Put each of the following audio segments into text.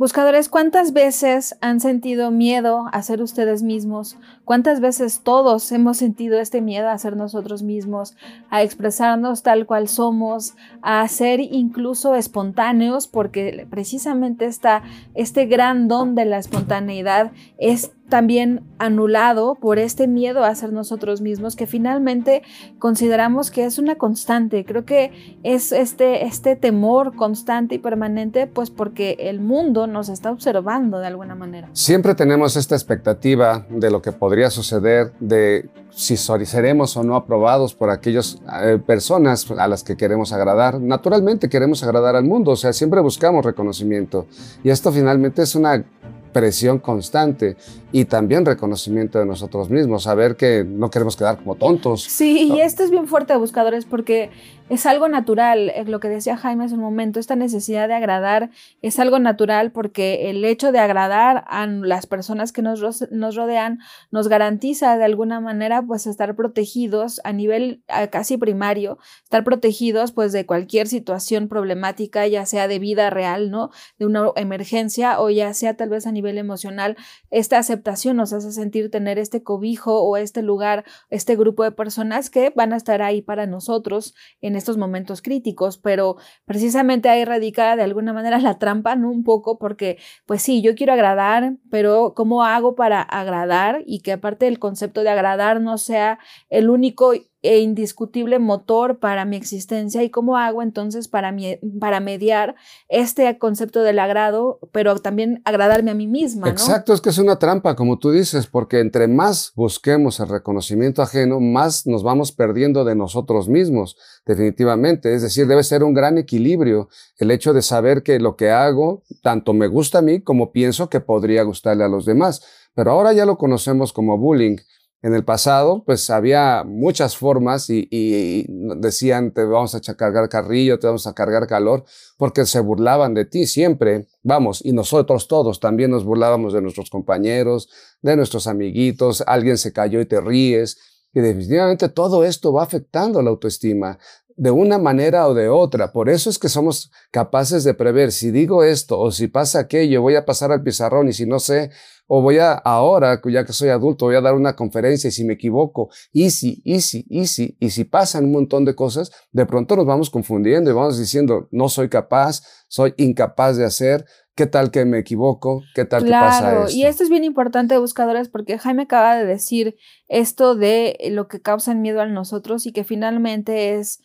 Buscadores, ¿cuántas veces han sentido miedo a ser ustedes mismos? ¿Cuántas veces todos hemos sentido este miedo a ser nosotros mismos, a expresarnos tal cual somos, a ser incluso espontáneos? Porque precisamente esta, este gran don de la espontaneidad es también anulado por este miedo a ser nosotros mismos que finalmente consideramos que es una constante. Creo que es este, este temor constante y permanente, pues porque el mundo nos está observando de alguna manera. Siempre tenemos esta expectativa de lo que podría suceder, de si seremos o no aprobados por aquellas eh, personas a las que queremos agradar. Naturalmente queremos agradar al mundo, o sea, siempre buscamos reconocimiento. Y esto finalmente es una presión constante y también reconocimiento de nosotros mismos, saber que no queremos quedar como tontos. Sí, y esto es bien fuerte, buscadores, porque es algo natural, eh, lo que decía Jaime hace un momento, esta necesidad de agradar es algo natural porque el hecho de agradar a las personas que nos, nos rodean nos garantiza de alguna manera pues estar protegidos a nivel casi primario, estar protegidos pues de cualquier situación problemática, ya sea de vida real, ¿no? De una emergencia o ya sea tal vez a nivel emocional, esta aceptación nos hace sentir tener este cobijo o este lugar, este grupo de personas que van a estar ahí para nosotros en estos momentos críticos, pero precisamente ahí radica de alguna manera la trampa, ¿no? Un poco, porque pues sí, yo quiero agradar, pero ¿cómo hago para agradar? Y que aparte el concepto de agradar no sea el único e indiscutible motor para mi existencia y cómo hago entonces para, para mediar este concepto del agrado, pero también agradarme a mí misma. Exacto, es que es una trampa, como tú dices, porque entre más busquemos el reconocimiento ajeno, más nos vamos perdiendo de nosotros mismos, definitivamente. Es decir, debe ser un gran equilibrio el hecho de saber que lo que hago tanto me gusta a mí como pienso que podría gustarle a los demás. Pero ahora ya lo conocemos como bullying en el pasado, pues había muchas formas y, decían, te vamos a cargar carrillo, te vamos a cargar calor, porque se burlaban de ti siempre. Vamos, y nosotros todos también nos burlábamos de nuestros compañeros, de nuestros amiguitos, alguien se cayó y te ríes. Y definitivamente todo esto va afectando la autoestima de una manera o de otra. Por eso es que somos capaces de prever si digo esto o si pasa aquello, voy a pasar al pizarrón y si no sé, o voy a ahora, ya que soy adulto, voy a dar una conferencia y si me equivoco, y si, y si, y si, y si pasan un montón de cosas, de pronto nos vamos confundiendo y vamos diciendo, no soy capaz, soy incapaz de hacer, ¿Qué tal que me equivoco? ¿Qué tal que pasa esto? Y esto es bien importante, buscadores, porque Jaime acaba de decir esto de lo que causa miedo a nosotros y que finalmente es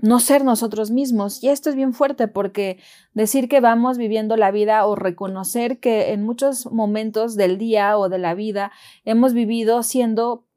no ser nosotros mismos. Y esto es bien fuerte porque decir que vamos viviendo la vida o reconocer que en muchos momentos del día o de la vida hemos vivido siendo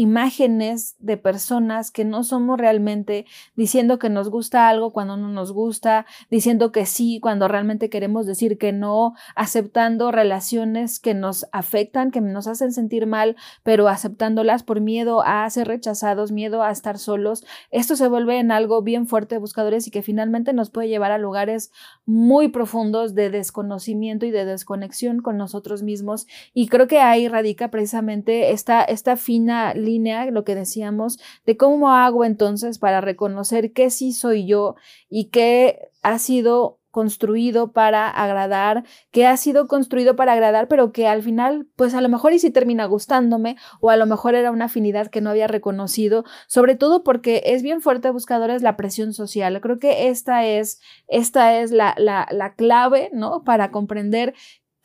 imágenes de personas que no somos realmente, diciendo que nos gusta algo cuando no nos gusta, diciendo que sí cuando realmente queremos decir que no, aceptando relaciones que nos afectan, que nos hacen sentir mal, pero aceptándolas por miedo a ser rechazados, miedo a estar solos. Esto se vuelve en algo bien fuerte de buscadores y que finalmente nos puede llevar a lugares muy profundos de desconocimiento y de desconexión con nosotros mismos. Y creo que ahí radica precisamente esta, esta fina línea, lo que decíamos, de cómo hago entonces para reconocer que sí soy yo y que ha sido construido para agradar, que ha sido construido para agradar, pero que al final, pues a lo mejor y si termina gustándome, o a lo mejor era una afinidad que no había reconocido, sobre todo porque es bien fuerte buscadores la presión social. Creo que esta es, esta es la, la, la clave, ¿no? Para comprender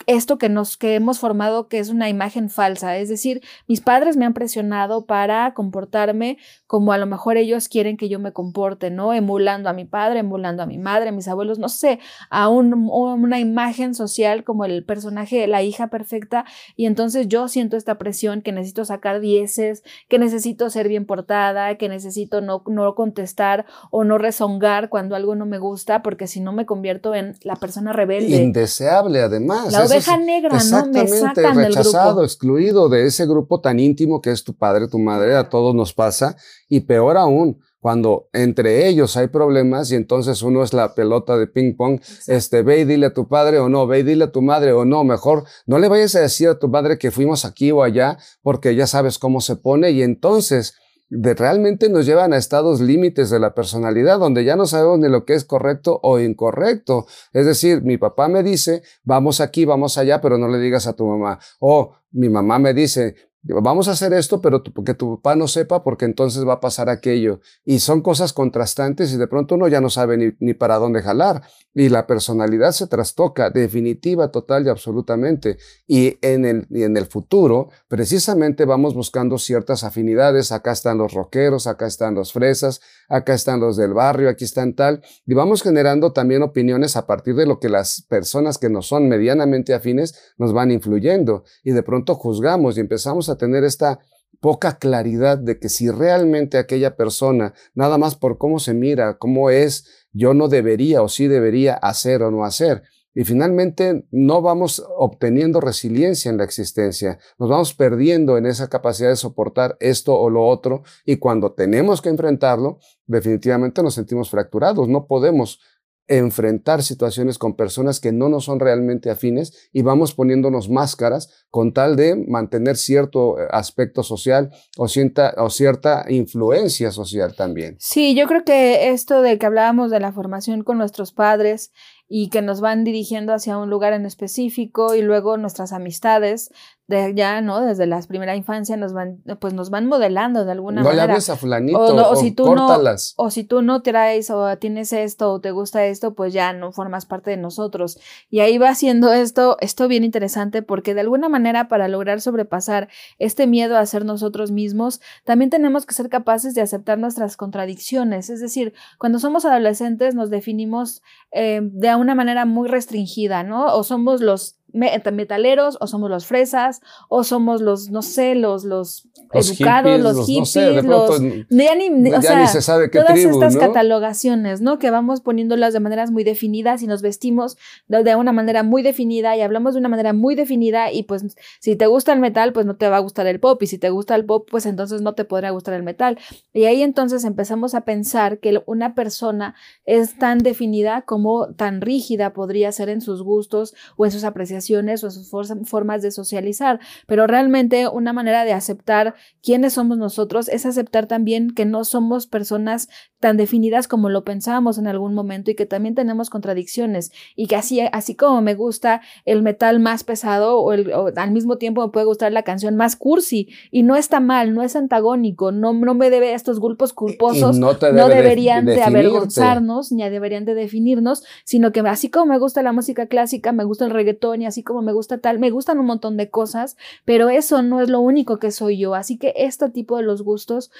esto que nos que hemos formado que es una imagen falsa, es decir, mis padres me han presionado para comportarme como a lo mejor ellos quieren que yo me comporte, ¿no? Emulando a mi padre, emulando a mi madre, a mis abuelos, no sé, a una imagen social como el personaje, la hija perfecta, y entonces yo siento esta presión que necesito sacar dieces, que necesito ser bien portada, que necesito no, no contestar o no rezongar cuando algo no me gusta, porque si no me convierto en la persona rebelde. Indeseable además oveja negra, ¿no? Me sacan rechazado, excluido de ese grupo tan íntimo que es tu padre, tu madre, a todos nos pasa. Y peor aún, cuando entre ellos hay problemas y entonces uno es la pelota de ping pong, este, ve y dile a tu padre o no, ve y dile a tu madre o no, mejor no le vayas a decir a tu madre que fuimos aquí o allá porque ya sabes cómo se pone y entonces realmente nos llevan a estados límites de la personalidad, donde ya no sabemos ni lo que es correcto o incorrecto. Es decir, mi papá me dice, vamos aquí, vamos allá, pero no le digas a tu mamá. O mi mamá me dice, Vamos a hacer esto, pero que tu papá no sepa porque entonces va a pasar aquello. Y son cosas contrastantes y de pronto uno ya no sabe ni, ni, para dónde jalar. Y la personalidad se trastoca definitiva, total y absolutamente. Y en, el, y en el futuro, precisamente vamos buscando ciertas afinidades. Acá están los rockeros, acá están los fresas, acá están los del barrio, aquí están tal. Y vamos generando también opiniones a partir de lo que las personas que no son medianamente afines nos van influyendo. Y de pronto juzgamos y empezamos a tener esta poca claridad de que si realmente aquella persona, nada más por cómo se mira, cómo es, yo no debería o sí debería hacer o no hacer. Y finalmente no vamos obteniendo resiliencia en la existencia, nos vamos perdiendo en esa capacidad de soportar esto o lo otro y cuando tenemos que enfrentarlo, definitivamente nos sentimos fracturados, no podemos enfrentar situaciones con personas que no nos son realmente afines y vamos poniéndonos máscaras con tal de mantener cierto eh, aspecto social o cierta, o cierta influencia social también. Sí, yo creo que esto de que hablábamos de la formación con nuestros padres y que nos van dirigiendo hacia un lugar en específico y luego nuestras amistades de ya, ¿no? Desde la primera infancia nos van, pues nos van modelando de alguna no manera. No le hables a fulanito o, si tú No, o si tú no traes o tienes esto o te gusta esto, pues ya no formas parte de nosotros. Y ahí va haciendo esto, esto bien interesante porque de alguna manera para lograr sobrepasar este miedo a ser nosotros mismos, también tenemos que ser capaces de aceptar nuestras contradicciones. Es decir, cuando somos adolescentes nos definimos eh, de una manera muy restringida, ¿no? O somos los metaleros, o somos los fresas, o somos los, no sé, los, los, educados, los hippies, los. ya ni, o sea, se sabe qué todas estas catalogaciones, ¿no? Que vamos poniéndolas de maneras muy definidas y nos vestimos de, una manera muy definida y hablamos de una manera muy definida, y pues si te gusta el metal, pues no te va a gustar el pop, y si te gusta el pop, pues entonces no te podrá gustar el metal. Y ahí entonces empezamos a pensar que una persona es tan definida como tan rígida podría ser en sus gustos o en sus apreciaciones o sus formas de socializar, pero realmente una manera de aceptar quiénes somos nosotros es aceptar también que no somos personas tan definidas como lo pensábamos en algún momento y que también tenemos contradicciones y que así, así como me gusta el metal más pesado o, al mismo tiempo me puede gustar la canción más cursi y no está mal, no es antagónico, no, no me debe estos grupos culposos, no, deberían de, avergonzarnos ni deberían de definirnos, sino que así como me gusta la música clásica, me gusta el reggaetón y así como me gusta tal, me gustan un montón de cosas, pero eso no es lo único que soy yo. Así que este tipo de los gustos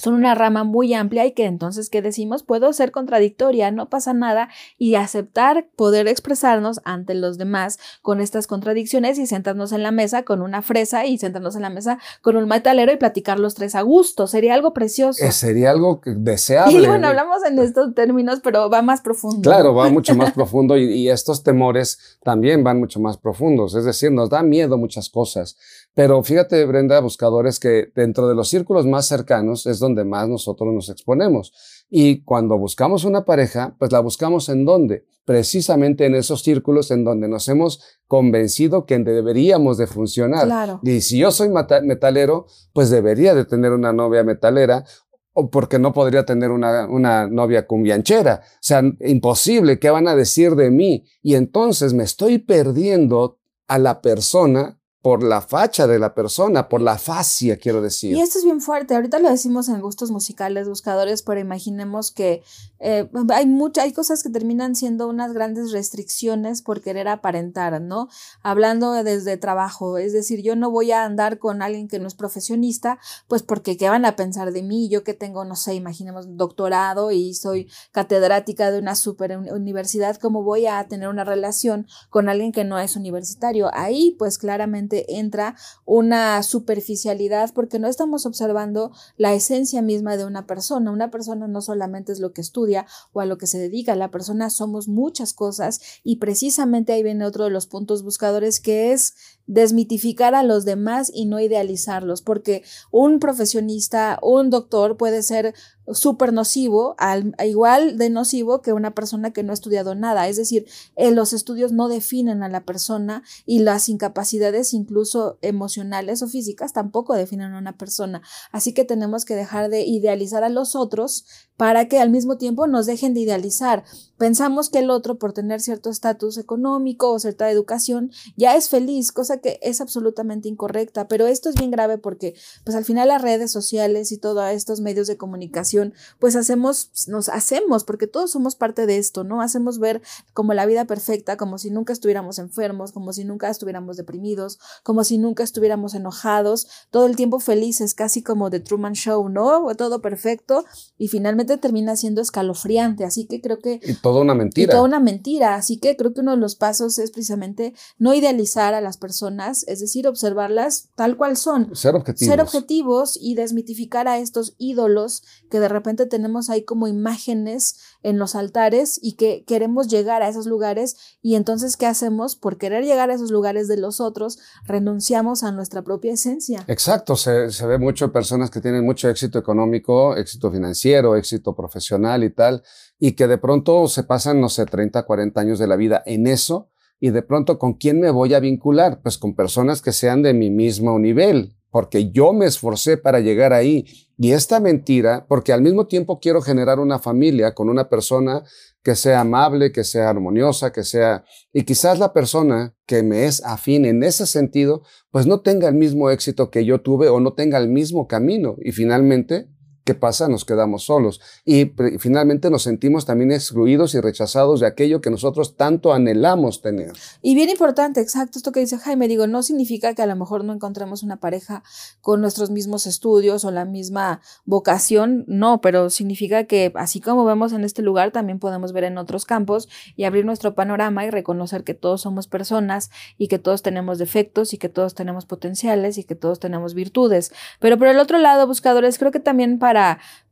son una rama muy amplia y que entonces, ¿qué decimos? Puedo ser contradictoria, no pasa nada y aceptar poder expresarnos ante los demás con estas contradicciones y sentarnos en la mesa con una fresa y sentarnos en la mesa con un metalero y platicar los tres a gusto. Sería algo precioso. Eh, sería algo deseable. Y bueno, hablamos en estos términos, pero va más profundo. Claro, va mucho más profundo y, y estos temores también van mucho más profundos. Es decir, nos da miedo muchas cosas. Pero fíjate, Brenda, buscadores, que dentro de los círculos más cercanos es donde más nosotros nos exponemos. Y cuando buscamos una pareja, pues la buscamos en dónde? Precisamente en esos círculos en donde nos hemos convencido que deberíamos de funcionar. Y si yo soy metalero, pues debería de tener una novia metalera o porque no podría tener una, una novia cumbianchera. O sea, imposible, ¿qué van a decir de mí? Y entonces me estoy perdiendo a la persona por la facha de la persona, por la fascia, quiero decir. Y esto es bien fuerte. Ahorita lo decimos en gustos musicales, buscadores, pero imaginemos que eh, hay muchas, hay cosas que terminan siendo unas grandes restricciones por querer aparentar, ¿no? Hablando desde trabajo, es decir, yo no voy a andar con alguien que no es profesionista, pues porque qué van a pensar de mí, yo que tengo, no sé, imaginemos doctorado y soy catedrática de una super universidad, ¿cómo voy a tener una relación con alguien que no es universitario? Ahí, pues claramente entra una superficialidad porque no estamos observando la esencia misma de una persona. Una persona no solamente es lo que estudia o a lo que se dedica, la persona somos muchas cosas y precisamente ahí viene otro de los puntos buscadores que es desmitificar a los demás y no idealizarlos, porque un profesionista, un doctor puede ser súper nocivo, al, igual de nocivo que una persona que no ha estudiado nada. Es decir, eh, los estudios no definen a la persona y las incapacidades, incluso emocionales o físicas, tampoco definen a una persona. Así que tenemos que dejar de idealizar a los otros para que al mismo tiempo nos dejen de idealizar. Pensamos que el otro, por tener cierto estatus económico o cierta educación, ya es feliz, cosa que es absolutamente incorrecta. Pero esto es bien grave porque, pues al final las redes sociales y todos estos medios de comunicación, pues hacemos, nos hacemos, porque todos somos parte de esto, ¿no? Hacemos ver como la vida perfecta, como si nunca estuviéramos enfermos, como si nunca estuviéramos deprimidos, como si nunca estuviéramos enojados, todo el tiempo felices, casi como The Truman Show, ¿no? Todo perfecto y finalmente termina siendo escalofriante, así que creo que... Y toda una mentira. Y toda una mentira, así que creo que uno de los pasos es precisamente no idealizar a las personas, es decir, observarlas tal cual son. Ser objetivos. Ser objetivos y desmitificar a estos ídolos que de repente tenemos ahí como imágenes en los altares y que queremos llegar a esos lugares y entonces ¿qué hacemos? Por querer llegar a esos lugares de los otros, renunciamos a nuestra propia esencia. Exacto, se, se ve mucho personas que tienen mucho éxito económico, éxito financiero, éxito profesional y tal, y que de pronto se pasan, no sé, 30, 40 años de la vida en eso, y de pronto, ¿con quién me voy a vincular? Pues con personas que sean de mi mismo nivel, porque yo me esforcé para llegar ahí. Y esta mentira, porque al mismo tiempo quiero generar una familia con una persona que sea amable, que sea armoniosa, que sea... Y quizás la persona que me es afín en ese sentido, pues no tenga el mismo éxito que yo tuve o no tenga el mismo camino. Y finalmente ¿qué pasa? Nos quedamos solos y finalmente nos sentimos también excluidos y rechazados de aquello que nosotros tanto anhelamos tener. Y bien importante, exacto, esto que dice Jaime, digo, no significa que a lo mejor no encontremos una pareja con nuestros mismos estudios o la misma vocación, no, pero significa que así como vemos en este lugar, también podemos ver en otros campos y abrir nuestro panorama y reconocer que todos somos personas y que todos tenemos defectos y que todos tenemos potenciales y que todos tenemos virtudes. Pero por el otro lado, buscadores, creo que también para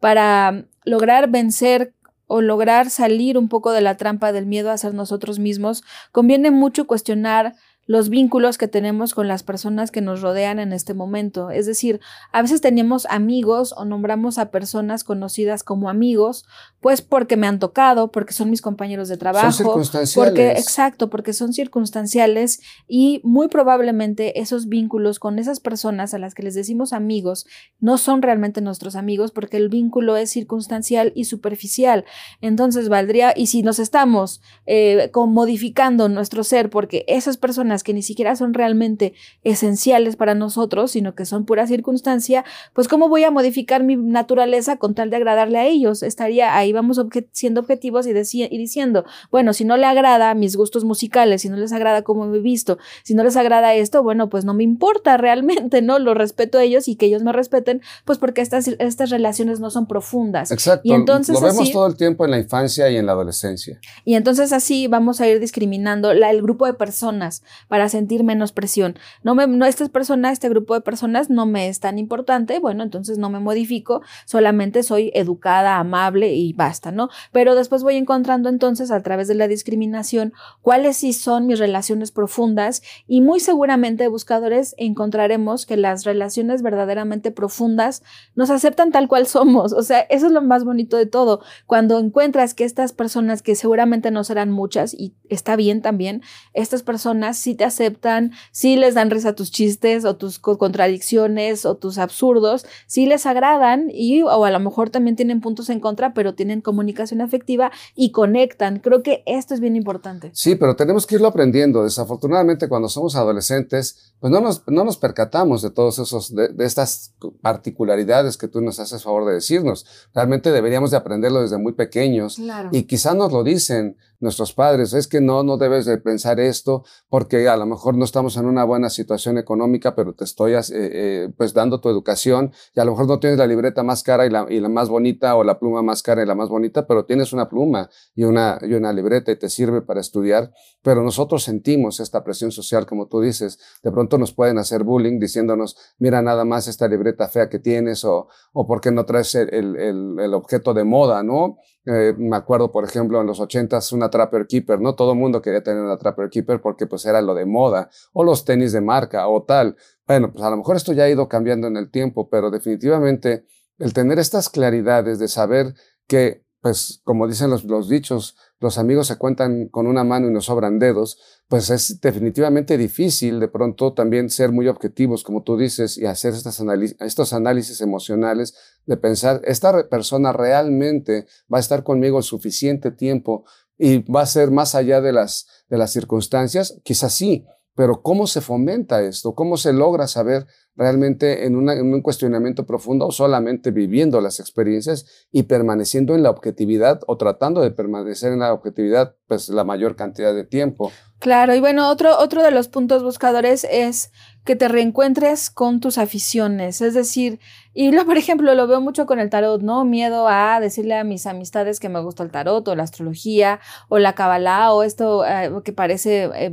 para, lograr vencer o lograr salir un poco de la trampa del miedo a ser nosotros mismos, conviene mucho cuestionar los vínculos que tenemos con las personas que nos rodean en este momento. Es decir, a veces tenemos amigos o nombramos a personas conocidas como amigos, pues porque me han tocado, porque son mis compañeros de trabajo, son circunstanciales. porque exacto, porque son circunstanciales y muy probablemente esos vínculos con esas personas a las que les decimos amigos no son realmente nuestros amigos porque el vínculo es circunstancial y superficial. Entonces valdría y si nos estamos eh, modificando nuestro ser porque esas personas que ni siquiera son realmente esenciales para nosotros, sino que son pura circunstancia, pues cómo voy a modificar mi naturaleza con tal de agradarle a ellos. Estaría ahí, vamos siendo objetivos y, y diciendo, bueno, si no le agrada mis gustos musicales, si no les agrada cómo me he visto, si no les agrada esto, bueno, pues no me importa realmente, ¿no? Lo respeto a ellos y que ellos me respeten, pues porque estas, estas relaciones no son profundas. Exacto. Y entonces, Lo vemos todo el tiempo en la infancia y en la adolescencia. Y entonces así vamos a ir discriminando la, el grupo de personas para sentir menos presión. No me, no, esta persona, este grupo de personas no me es tan importante, bueno, entonces no me modifico, solamente soy educada, amable y basta, ¿no? Pero después voy encontrando entonces a través de la discriminación cuáles sí son mis relaciones profundas y muy seguramente buscadores encontraremos que las relaciones verdaderamente profundas nos aceptan tal cual somos, o sea, eso es lo más bonito de todo, cuando encuentras que estas personas que seguramente no serán muchas y está bien también, estas personas sí te aceptan, si les dan risa tus chistes o tus contradicciones o tus absurdos, si les agradan y o a lo mejor también tienen puntos en contra, pero tienen comunicación afectiva y conectan. Creo que esto es bien importante. Sí, pero tenemos que irlo aprendiendo. Desafortunadamente, cuando somos adolescentes, pues no nos, no nos percatamos de todos esos, de, de estas particularidades que tú nos haces favor de decirnos. Realmente deberíamos de aprenderlo desde muy pequeños. Claro. Y quizás nos lo dicen nuestros padres, es que no, no debes de pensar esto porque a lo mejor no estamos en una buena situación económica, pero te estoy eh, eh, pues dando tu educación y a lo mejor no tienes la libreta más cara y la, y la, más bonita o la pluma más cara y la más bonita, pero tienes una pluma y una, y una libreta y te sirve para estudiar, pero nosotros sentimos esta presión social, como tú dices, de pronto nos pueden hacer bullying diciéndonos, mira nada más esta libreta fea que tienes o, o por qué no traes el, el, el objeto de moda, ¿no? Eh, me acuerdo, por ejemplo, en los ochentas, una Trapper Keeper, ¿no? Todo el mundo quería tener una Trapper Keeper porque pues era lo de moda, o los tenis de marca, o tal. Bueno, pues a lo mejor esto ya ha ido cambiando en el tiempo, pero definitivamente el tener estas claridades de saber que, pues, como dicen los, los dichos, los amigos se cuentan con una mano y nos sobran dedos, pues es definitivamente difícil de pronto también ser muy objetivos, como tú dices, y hacer estas estos análisis emocionales de pensar, esta persona realmente va a estar conmigo suficiente tiempo y va a ser más allá de las, de las circunstancias, quizás sí, pero ¿cómo se fomenta esto? ¿Cómo se logra saber realmente en, un cuestionamiento profundo o solamente viviendo las experiencias y permaneciendo en la objetividad o tratando de permanecer en la objetividad pues la mayor cantidad de tiempo? Claro, y bueno, otro, otro de los puntos buscadores es que te reencuentres con tus aficiones, es decir, y por ejemplo, lo veo mucho con el tarot, ¿no? Miedo a decirle a mis amistades que me gusta el tarot o la astrología o la cabalá o esto eh, que parece eh,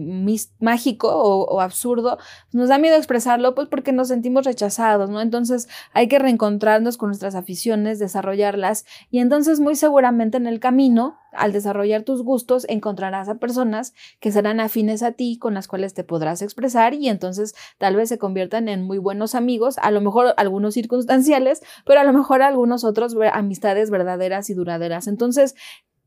mágico o, o, absurdo. Nos da miedo expresarlo pues porque nos sentimos rechazados, ¿no? Entonces hay que reencontrarnos con nuestras aficiones, desarrollarlas y entonces muy seguramente en el camino al desarrollar tus gustos encontrarás a personas que serán afines a ti, con las cuales te podrás expresar y entonces tal vez se conviertan en muy buenos amigos, a lo mejor algunos pero a lo mejor algunos otros amistades verdaderas y duraderas. Entonces,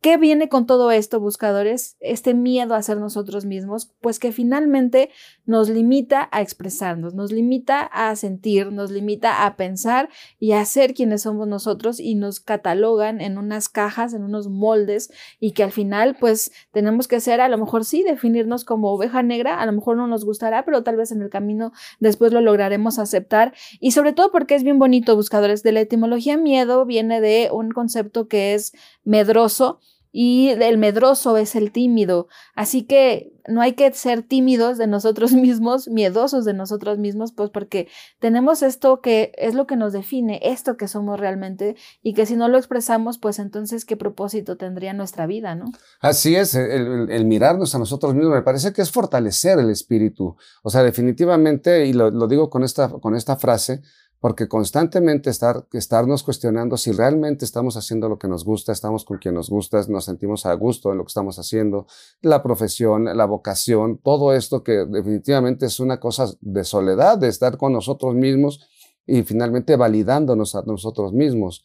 ¿Qué viene con todo esto, buscadores? Este miedo a ser nosotros mismos, pues que finalmente nos limita a expresarnos, nos limita a sentir, nos limita a pensar y a ser quienes somos nosotros y nos catalogan en unas cajas, en unos moldes y que al final pues tenemos que ser, a lo mejor sí, definirnos como oveja negra, a lo mejor no nos gustará, pero tal vez en el camino después lo lograremos aceptar y sobre todo porque es bien bonito, buscadores, de la etimología miedo viene de un concepto que es medroso, y el medroso es el tímido. Así que no hay que ser tímidos de nosotros mismos, miedosos de nosotros mismos, pues porque tenemos esto que es lo que nos define, esto que somos realmente y que si no lo expresamos, pues entonces qué propósito tendría nuestra vida, ¿no? Así es, el, mirarnos a nosotros mismos me parece que es fortalecer el espíritu. O sea, definitivamente, y lo, lo digo con esta, con esta frase, porque constantemente estar, estarnos cuestionando si realmente estamos haciendo lo que nos gusta, estamos con quien nos gusta, nos sentimos a gusto en lo que estamos haciendo, la profesión, la vocación, todo esto que definitivamente es una cosa de soledad, de estar con nosotros mismos y finalmente validándonos a nosotros mismos.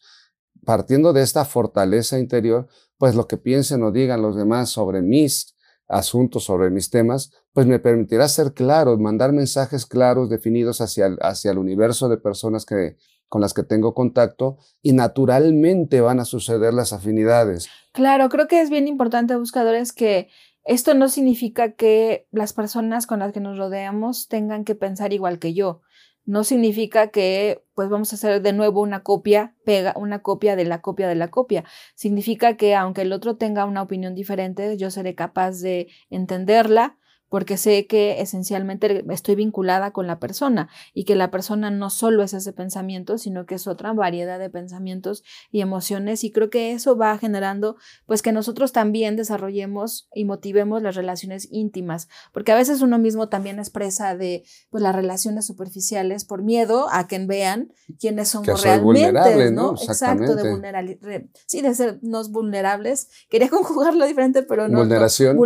Partiendo de esta fortaleza interior, pues lo que piensen o digan los demás sobre mis asuntos, sobre mis temas, pues me permitirá ser claro, mandar mensajes claros, definidos hacia el, hacia el universo de personas que, con las que tengo contacto y naturalmente van a suceder las afinidades. Claro, creo que es bien importante, buscadores, que esto no significa que las personas con las que nos rodeamos tengan que pensar igual que yo no significa que pues vamos a hacer de nuevo una copia, pega una copia de la copia de la copia. Significa que aunque el otro tenga una opinión diferente, yo seré capaz de entenderla, porque sé que esencialmente estoy vinculada con la persona y que la persona no solo es ese pensamiento, sino que es otra variedad de pensamientos y emociones y creo que eso va generando pues que nosotros también desarrollemos y motivemos las relaciones íntimas, porque a veces uno mismo también expresa de pues las relaciones superficiales por miedo a que vean quiénes somos realmente, ¿no? Exacto, de vulnerabilidad, sí, de sernos vulnerables. Quería conjugarlo diferente, pero no. Vulneración.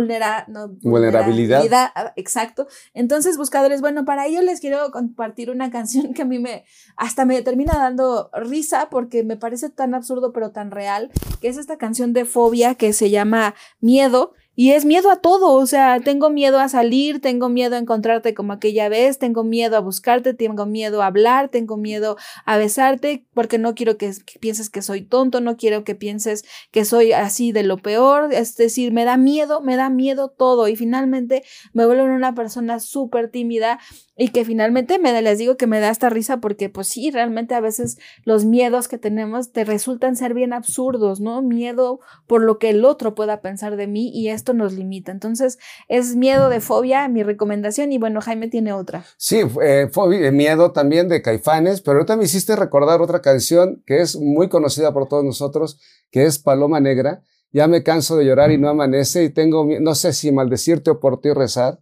No, vulnerabilidad Ah, exacto. Entonces, buscadores, bueno, para ello les quiero compartir una canción que a mí me hasta me termina dando risa porque me parece tan absurdo pero tan real, que es esta canción de Fobia que se llama Miedo y es miedo a todo, o sea, tengo miedo a salir, tengo miedo a encontrarte como aquella vez, tengo miedo a buscarte, tengo miedo a hablar, tengo miedo a besarte, porque no quiero que, pienses que soy tonto, no quiero que pienses que soy así de lo peor, es decir, me da miedo, me da miedo todo y finalmente me vuelvo una persona súper tímida y que finalmente me les digo que me da esta risa porque pues sí, realmente a veces los miedos que tenemos te resultan ser bien absurdos, ¿no? Miedo por lo que el otro pueda pensar de mí y esto nos limita. Entonces es miedo de fobia, mi recomendación y bueno, Jaime tiene otra. Sí, eh, fobia, eh, miedo también de Caifanes, pero ahorita me hiciste recordar otra canción que es muy conocida por todos nosotros, que es Paloma Negra. Ya me canso de llorar y no amanece y tengo, no sé si maldecirte o por ti rezar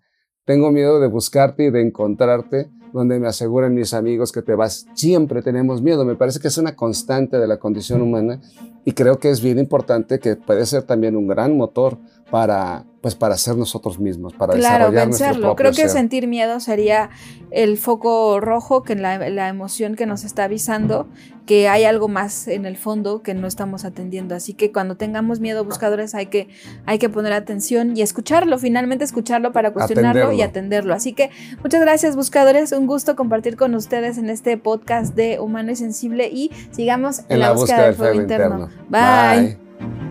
tengo miedo de buscarte y de encontrarte donde me aseguran mis amigos que te vas. Siempre tenemos miedo. Me parece que es una constante de la condición humana y creo que es bien importante que puede ser también un gran motor para pues para ser nosotros mismos, para claro, desarrollar vencerlo. Creo que sentir miedo sería el foco rojo, que la, la emoción que nos está avisando que hay algo más en el fondo que no estamos atendiendo. Así que cuando tengamos miedo, buscadores, hay que, hay que poner atención y escucharlo, finalmente escucharlo para cuestionarlo y atenderlo. Así que muchas gracias, buscadores. Un gusto compartir con ustedes en este podcast de Humano y Sensible y sigamos en, la, búsqueda, del fuego, interno. Bye. Bye.